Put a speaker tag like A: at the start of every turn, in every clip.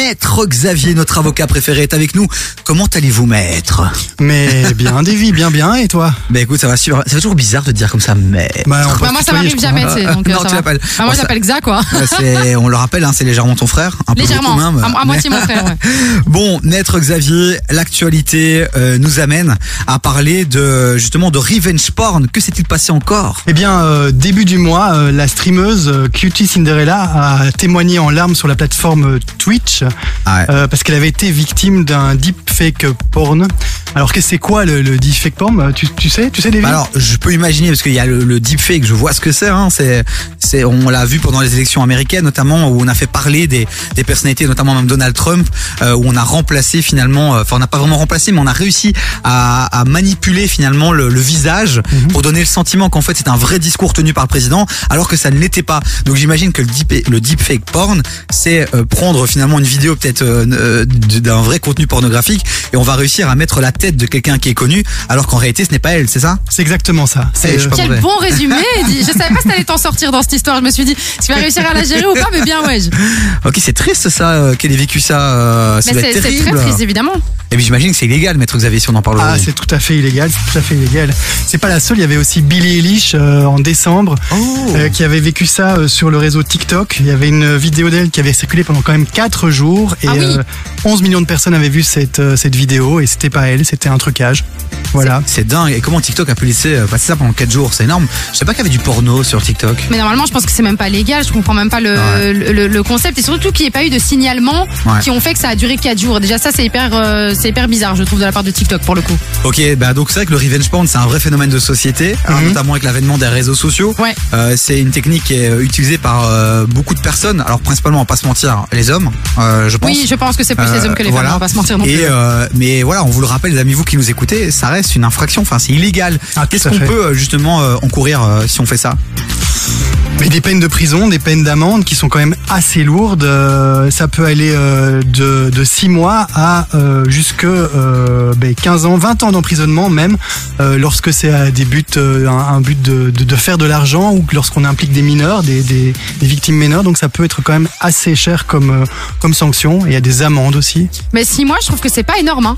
A: Maître Xavier, notre avocat préféré, est avec nous. Comment allez-vous, maître?
B: Mais bien, Davy, bien, bien, et toi?
A: Ben écoute, ça va super. C'est toujours bizarre de dire comme ça, maître.
B: Bah,
C: Bah, moi, ça m'arrive jamais, tu sais. Donc, euh,
A: non,
C: ça
A: tu
C: va.
A: l'appelles.
C: Bah, moi,
A: Bon,
C: je l'appelle Xa, quoi.
A: c'est- on le rappelle, hein, c'est légèrement ton frère. Un peu
C: Légèrement.
A: beaucoup même.
C: À, à moitié mon frère, ouais.
A: Bon, Maître Xavier, l'actualité euh, nous amène à parler de justement de revenge porn. Que s'est-il passé encore?
B: Eh bien, euh, début du mois, euh, la streameuse euh, Cutie Cinderella a témoigné en larmes sur la plateforme Twitch. Euh, parce qu'elle avait été victime d'un deepfake porn. Alors, que c'est quoi le, le deepfake porn Euh, tu, tu sais Tu sais,
A: Bah Alors, je peux imaginer parce qu'il y a le, le deepfake, je vois ce que c'est. Hein, c'est, c'est, on l'a vu pendant les élections américaines, notamment où on a fait parler des, des personnalités, notamment même Donald Trump, euh, où on a remplacé finalement, euh, enfin on n'a pas vraiment remplacé, mais on a réussi à, à manipuler finalement le, le visage pour donner le sentiment qu'en fait c'est un vrai discours tenu par le président, alors que ça ne l'était pas. Donc j'imagine que le, deep, le deepfake porn, c'est euh, prendre finalement une vidéo peut-être euh, d'un vrai contenu pornographique et on va réussir à mettre la tête de quelqu'un qui est connu, alors qu'en réalité ce n'est pas elle, c'est ça
B: C'est exactement ça. C'est,
A: pas
C: Quel
A: mauvais.
C: bon résumé, Eddie. Je savais pas si t'allais t'en sortir dans cette histoire. Je me suis dit, tu vas réussir à la gérer ou pas, mais bien, ouais.
A: Ok, c'est triste ça, euh, qu'elle ait vécu ça. Euh, ça
C: c'est très triste, évidemment.
A: Et puis j'imagine que c'est illégal, maître Xavier, si on en parle
B: Ah, c'est tout à fait illégal, c'est tout à fait illégal. C'est pas la seule, il y avait aussi Billie Eilish euh, en décembre
A: Oh.
B: euh, qui avait vécu ça euh, sur le réseau TikTok. Il y avait une vidéo d'elle qui avait circulé pendant quand même 4 jours et
C: Ah oui.
B: euh, 11 millions de personnes avaient vu cette, euh, cette vidéo et c'était pas elle, c'était un trucage. Voilà.
A: C'est dingue. Et comment TikTok a pu laisser euh, passer ça pendant 4 jours? C'est énorme. Je sais pas qu'il y avait du porno sur TikTok.
C: Mais normalement, je pense que c'est même pas légal. Je comprends même pas le,
A: Ouais.
C: le, le- le concept. Et surtout qu'il n'y ait pas eu de signalement
A: Ouais.
C: qui ont fait que ça a duré 4 jours. Déjà, ça, c'est hyper, euh, c'est hyper bizarre, je trouve, de la part de TikTok, pour le coup.
A: Ok, bah donc c'est vrai que le revenge porn c'est un vrai phénomène de société, hein,
B: Mhm.
A: notamment avec l'avènement des réseaux sociaux.
C: Ouais.
A: Euh, c'est une technique qui est utilisée par euh, beaucoup de personnes. Alors principalement, on va pas se mentir, les hommes, euh, je pense.
C: Oui, je pense que c'est plus
A: Euh,
C: les hommes que les
A: voilà.
C: femmes, on va pas se mentir non plus.
A: Et euh, mais voilà, on vous le rappelle, les amis, vous qui nous écoutez, ça reste une infraction. Enfin, c'est illégal.
B: Ah,
A: Qu'est-ce qu'on peut euh, justement euh, encourir euh, si on fait ça?
B: Mais des peines de prison, des peines d'amende qui sont quand même assez lourdes. Euh, ça peut aller euh, de, de 6 mois à euh, jusque euh, ben, 15 ans, 20 ans d'emprisonnement même, euh, lorsque c'est à des buts, euh, un, un but de, de, de faire de l'argent ou lorsqu'on implique des mineurs, des, des, des victimes mineures. Donc ça peut être quand même assez cher comme, euh, comme sanction. Et il y a des amendes aussi.
C: Mais 6 mois, je trouve que c'est pas énorme. Hein.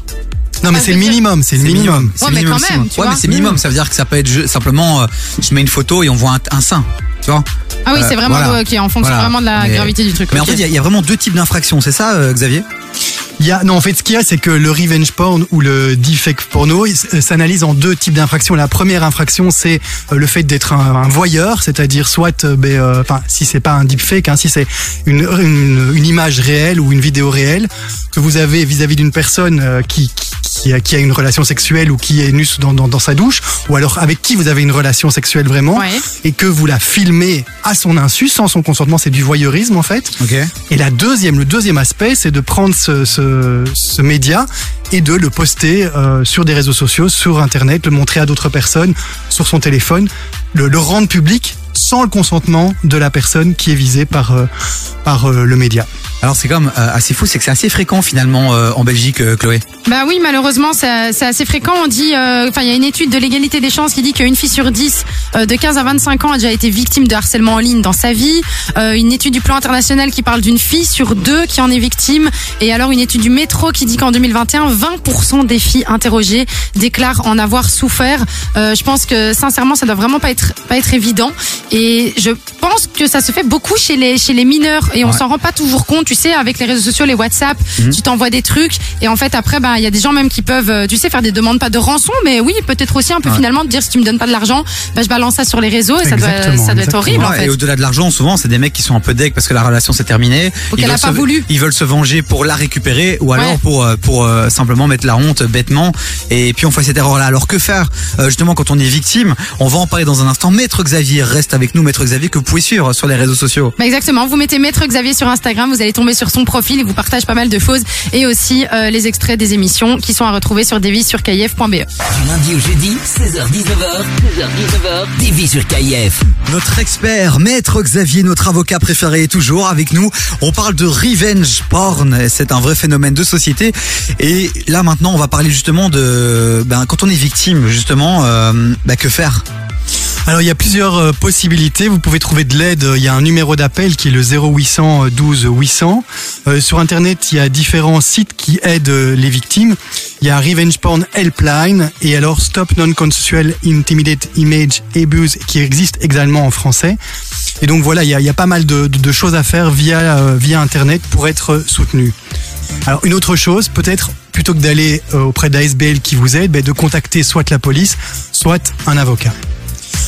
B: Non mais
C: Ah,
B: c'est le minimum, c'est le minimum.
A: C'est
C: Ouais, mais
A: minimum
C: quand même,
A: ouais, mais c'est minimum. Ça veut dire que ça peut être simplement, euh, je mets une photo et on voit un, sein. Tu vois
C: Ah oui,
A: Euh,
C: c'est vraiment
A: voilà.
C: ok, en fonction
A: Voilà.
C: vraiment de la
A: Mais-
C: gravité du truc.
A: Mais en fait, il y, a- il y a vraiment deux types d'infractions, c'est ça, euh, Xavier?
B: Il y a, non, en fait, ce qu'il y a, c'est que le revenge porn ou le deepfake porno s'analyse en deux types d'infractions. La première infraction, c'est le fait d'être un, un voyeur, c'est-à-dire soit, ben, euh, enfin, si c'est pas un deepfake, hein, si c'est une, une, une image réelle ou une vidéo réelle que vous avez vis-à-vis d'une personne euh, qui, qui, qui a, qui a une relation sexuelle ou qui est nue dans, dans, dans sa douche, ou alors avec qui vous avez une relation sexuelle vraiment,
C: Ouais.
B: et que vous la filmez à son insu, sans son consentement, c'est du voyeurisme en fait. Et la deuxième, le deuxième aspect, c'est de prendre ce, ce, ce média et de le poster euh, sur des réseaux sociaux, sur Internet, le montrer à d'autres personnes, sur son téléphone, le, le rendre public sans le consentement de la personne qui est visée par, euh, par euh, le média.
A: Alors c'est quand même euh, assez fou, c'est que c'est assez fréquent finalement euh, en Belgique, euh, Chloé.
C: Bah oui, malheureusement, c'est assez fréquent. On dit, euh, enfin, il y a une étude de l'égalité des chances qui dit qu'une fille sur dix euh, de 15 à 25 ans a déjà été victime de harcèlement en ligne dans sa vie. Euh, une étude du plan international qui parle d'une fille sur deux qui en est victime. Et alors une étude du métro qui dit qu'en 2021, 20% des filles interrogées déclarent en avoir souffert. Euh, je pense que sincèrement, ça doit vraiment pas être pas être évident. Et je pense que ça se fait beaucoup chez les chez les mineurs et on
A: Ouais.
C: s'en rend pas toujours compte. Tu sais, avec les réseaux sociaux, les WhatsApp,
A: Mhm.
C: tu t'envoies des trucs et en fait après, bah il y a des gens même qui peuvent, euh, tu sais, faire des demandes pas de rançon, mais oui, peut-être aussi un peu
A: Ouais.
C: finalement de dire si tu me donnes pas de l'argent, bah je balance ça sur les réseaux et ça doit
B: Exactement,
C: ça doit être horrible en
A: Ouais,
C: fait.
A: Et au-delà de l'argent, souvent, c'est des mecs qui sont un peu deg parce que la relation s'est terminée. Ils veulent
C: pas
A: se-
C: voulu.
A: Ils veulent se venger pour la récupérer ou alors pour euh, pour euh, simplement mettre la honte bêtement. Et puis on fait cette erreur-là. Alors que faire euh, justement quand on est victime On va en parler dans un instant. Maître Xavier reste avec nous, Maître Xavier que vous pouvez suivre sur les réseaux sociaux.
C: Bah exactement, vous mettez Maître Xavier sur Instagram, vous allez tomber sur son profil, il vous partage pas mal de choses et aussi euh, les extraits des émissions qui sont à retrouver sur devisurkf.be.
D: Du lundi au jeudi, 16h-19h, 16h-19h, TV sur KIF.
A: Notre expert, Maître Xavier, notre avocat préféré, est toujours avec nous. On parle de revenge porn. C'est un vrai phénomène de société. Et là, maintenant, on va parler justement de, ben, quand on est victime, justement, euh, ben, que faire?
B: Alors il y a plusieurs euh, possibilités. Vous pouvez trouver de l'aide. Il y a un numéro d'appel qui est le 0800 12 800. Euh, sur Internet, il y a différents sites qui aident euh, les victimes. Il y a Revenge Porn Helpline et alors Stop Non-Consensual Intimidate Image Abuse qui existe également en français. Et donc voilà, il y a, pas mal de, choses à faire via Internet pour être soutenu. Alors une autre chose, peut-être plutôt que d'aller euh, auprès d'ASBL qui vous aide, ben, de contacter soit la police, soit un avocat.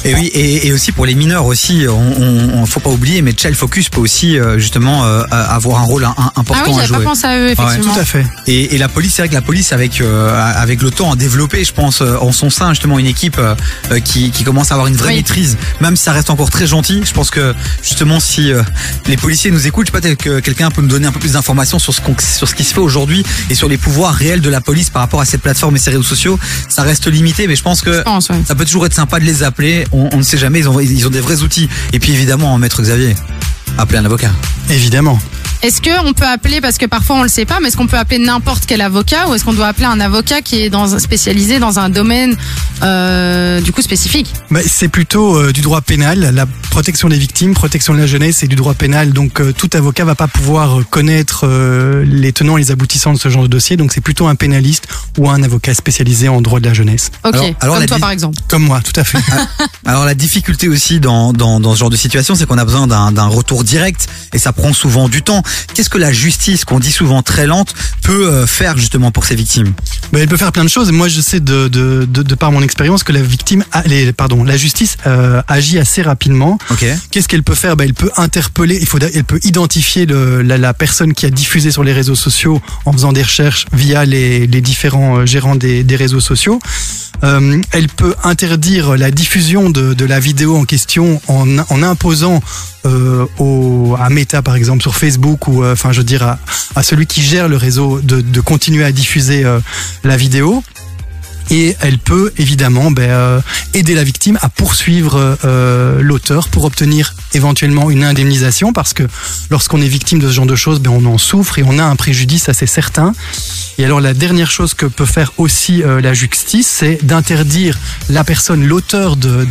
A: Et oui, et, et aussi pour les mineurs aussi, on, on, on- faut pas oublier, mais Child Focus peut aussi euh, justement euh, avoir un rôle un- un-
C: Ah
A: important
C: oui,
A: à jouer.
C: pas pensé à eux, effectivement.
B: Tout à fait.
A: Et, et la police, c'est vrai que la police, avec euh, avec le temps, a développé, je pense, euh, en son sein justement une équipe euh, euh, qui, qui commence à avoir une vraie
C: Oui.
A: maîtrise, même si ça reste encore très gentil. Je pense que justement, si euh, les policiers nous écoutent, je sais pas, peut-être que quelqu'un peut me donner un peu plus d'informations sur ce qu'on, sur ce qui se fait aujourd'hui et sur les pouvoirs réels de la police par rapport à cette plateforme et ces réseaux sociaux. Ça reste limité, mais je pense que
C: Je pense, ouais.
A: ça peut toujours être sympa de les appeler. On, ne sait jamais, ils ont ils ont des vrais outils. Et puis évidemment, maître Xavier, appeler un avocat.
B: Évidemment.
C: Est-ce que on peut appeler, parce que parfois on le sait pas, mais est-ce qu'on peut appeler n'importe quel avocat ou est-ce qu'on doit appeler un avocat qui est dans, spécialisé dans un domaine euh, du coup spécifique?
B: Bah, c'est plutôt euh, du droit pénal, la protection des victimes, protection de la jeunesse et du droit pénal. Donc euh, tout avocat va pas pouvoir connaître euh, les tenants et les aboutissants de ce genre de dossier. Donc c'est plutôt un pénaliste ou un avocat spécialisé en droit de la jeunesse.
C: Ok,
A: Alors- alors
C: comme toi par exemple.
B: Comme moi, tout à fait.
A: Alors la difficulté aussi dans, dans, dans ce genre de situation, c'est qu'on a besoin d'un retour direct et ça prend souvent du temps. Qu'est-ce que la justice, qu'on dit souvent très lente, peut euh, faire justement pour ces victimes?
B: Elle peut faire plein de choses. Moi, je sais de, de, de, de par mon expérience que la victime, a, les, pardon, la justice euh, agit assez rapidement.
A: Ok.
B: Qu'est-ce qu'elle peut faire? Bah, Elle peut interpeller, il faut, elle peut identifier le, la, la personne qui a diffusé sur les réseaux sociaux en faisant des recherches via les, les différents euh, gérants des, des réseaux sociaux. Euh, elle peut interdire la diffusion de, de la vidéo en question en, en imposant euh, au, à Meta par exemple sur Facebook ou euh, enfin je veux dire à, celui qui gère le réseau de, de continuer à diffuser euh, la vidéo et elle peut évidemment ben, euh, aider la victime à poursuivre euh, l'auteur pour obtenir éventuellement une indemnisation parce que lorsqu'on est victime de ce genre de choses, ben, on en souffre et on a un préjudice assez certain. Et alors la dernière chose que peut faire aussi euh, la justice, c'est d'interdire la personne, l'auteur de,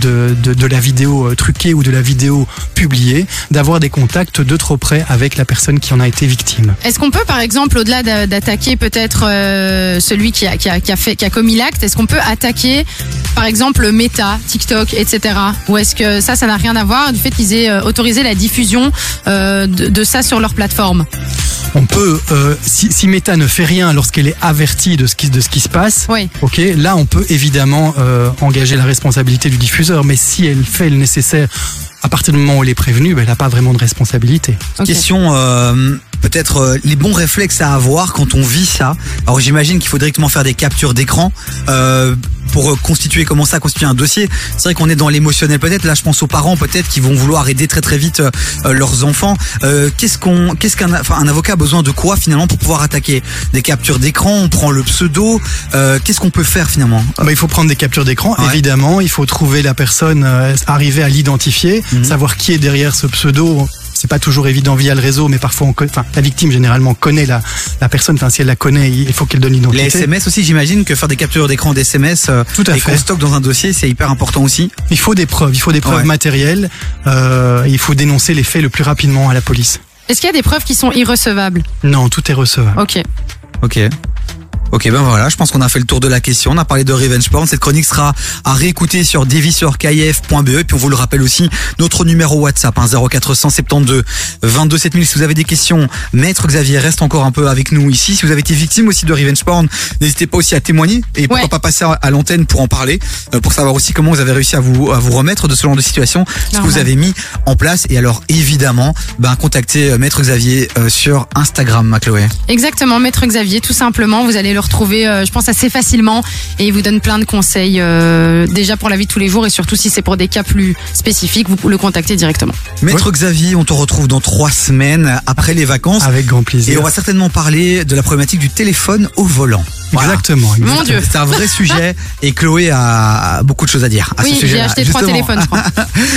B: la vidéo truquée ou de la vidéo publiée, d'avoir des contacts de trop près avec la personne qui en a été victime.
C: Est-ce qu'on peut, par exemple, au-delà d'a- d'attaquer peut-être celui qui a commis l'acte, est-ce qu'on peut attaquer, par exemple, Meta, TikTok, etc. Ou est-ce que ça, ça n'a rien à voir du fait qu'ils aient euh, autorisé la diffusion euh, de, de ça sur leur plateforme?
B: On peut, euh, si, si Meta ne fait rien lorsqu'elle est avertie de ce qui, de ce qui se passe,
C: Oui.
B: Ok, là on peut évidemment euh, engager la responsabilité du diffuseur, mais si elle fait le nécessaire à partir du moment où elle est prévenue, ben, elle n'a pas vraiment de responsabilité.
A: Question euh, peut-être euh, les bons réflexes à avoir quand on vit ça. Alors j'imagine qu'il faut directement faire des captures d'écran euh, pour euh, constituer comment ça constituer un dossier. C'est vrai qu'on est dans l'émotionnel peut-être. Là je pense aux parents peut-être qui vont vouloir aider très très vite euh, euh, leurs enfants. Euh, qu'est-ce qu'on qu'est-ce qu'un enfin, un avocat a besoin de quoi finalement pour pouvoir attaquer? Des captures d'écran On prend le pseudo. Euh, qu'est-ce qu'on peut faire finalement?
B: Bah, il faut prendre des captures d'écran,
A: Ouais.
B: évidemment, il faut trouver la personne, euh, arriver à l'identifier,
A: Mhm.
B: savoir qui est derrière ce pseudo. C'est pas toujours évident via le réseau, mais parfois on enfin, la victime généralement connaît la, la personne, enfin si elle la connaît, il faut qu'elle donne
A: Les
B: l'identité.
A: SMS aussi, j'imagine que faire des captures d'écran d'SMS euh,
B: Tout à
A: et
B: fait.
A: qu'on stocke dans un dossier, c'est hyper important aussi.
B: Il faut des preuves, il faut des preuves
A: Ouais.
B: matérielles, euh, il faut dénoncer les faits le plus rapidement à la police.
C: Est-ce qu'il y a des preuves qui sont irrecevables?
B: Non, tout est recevable.
C: Ok.
A: Ok. Ok, ben voilà, je pense qu'on a fait le tour de la question. On a parlé de Revenge Porn. Cette chronique sera à réécouter sur devisurkf.be. Et puis on vous le rappelle aussi, notre numéro WhatsApp, hein, 0472 22 7000. Si vous avez des questions, Maître Xavier reste encore un peu avec nous ici. Si vous avez été victime aussi de Revenge Porn, n'hésitez pas aussi à témoigner. Et pourquoi
C: Ouais.
A: pas passer à- l'antenne pour en parler, euh, pour savoir aussi comment vous avez réussi à vous, à vous remettre de ce genre de situation, ce que vous avez mis en place. Et alors, évidemment, ben, contactez euh, Maître Xavier euh, sur Instagram, ma Chloé.
C: Exactement, Maître Xavier, tout simplement. Vous allez le retrouver, euh, je pense, assez facilement. Et il vous donne plein de conseils, euh, déjà pour la vie de tous les jours. Et surtout, si c'est pour des cas plus spécifiques, vous pouvez le contacter directement.
A: Maître Xavier, on te retrouve dans trois semaines après les vacances.
B: Avec grand
A: Et
B: plaisir.
A: on va certainement parler de la problématique du téléphone au volant. Voilà.
B: Exactement.
C: Mon
B: exactement.
C: Dieu.
A: C'est un vrai sujet et Chloé a beaucoup de choses à dire à ce
C: Oui,
A: sujet.
C: j'ai acheté trois téléphones, je crois.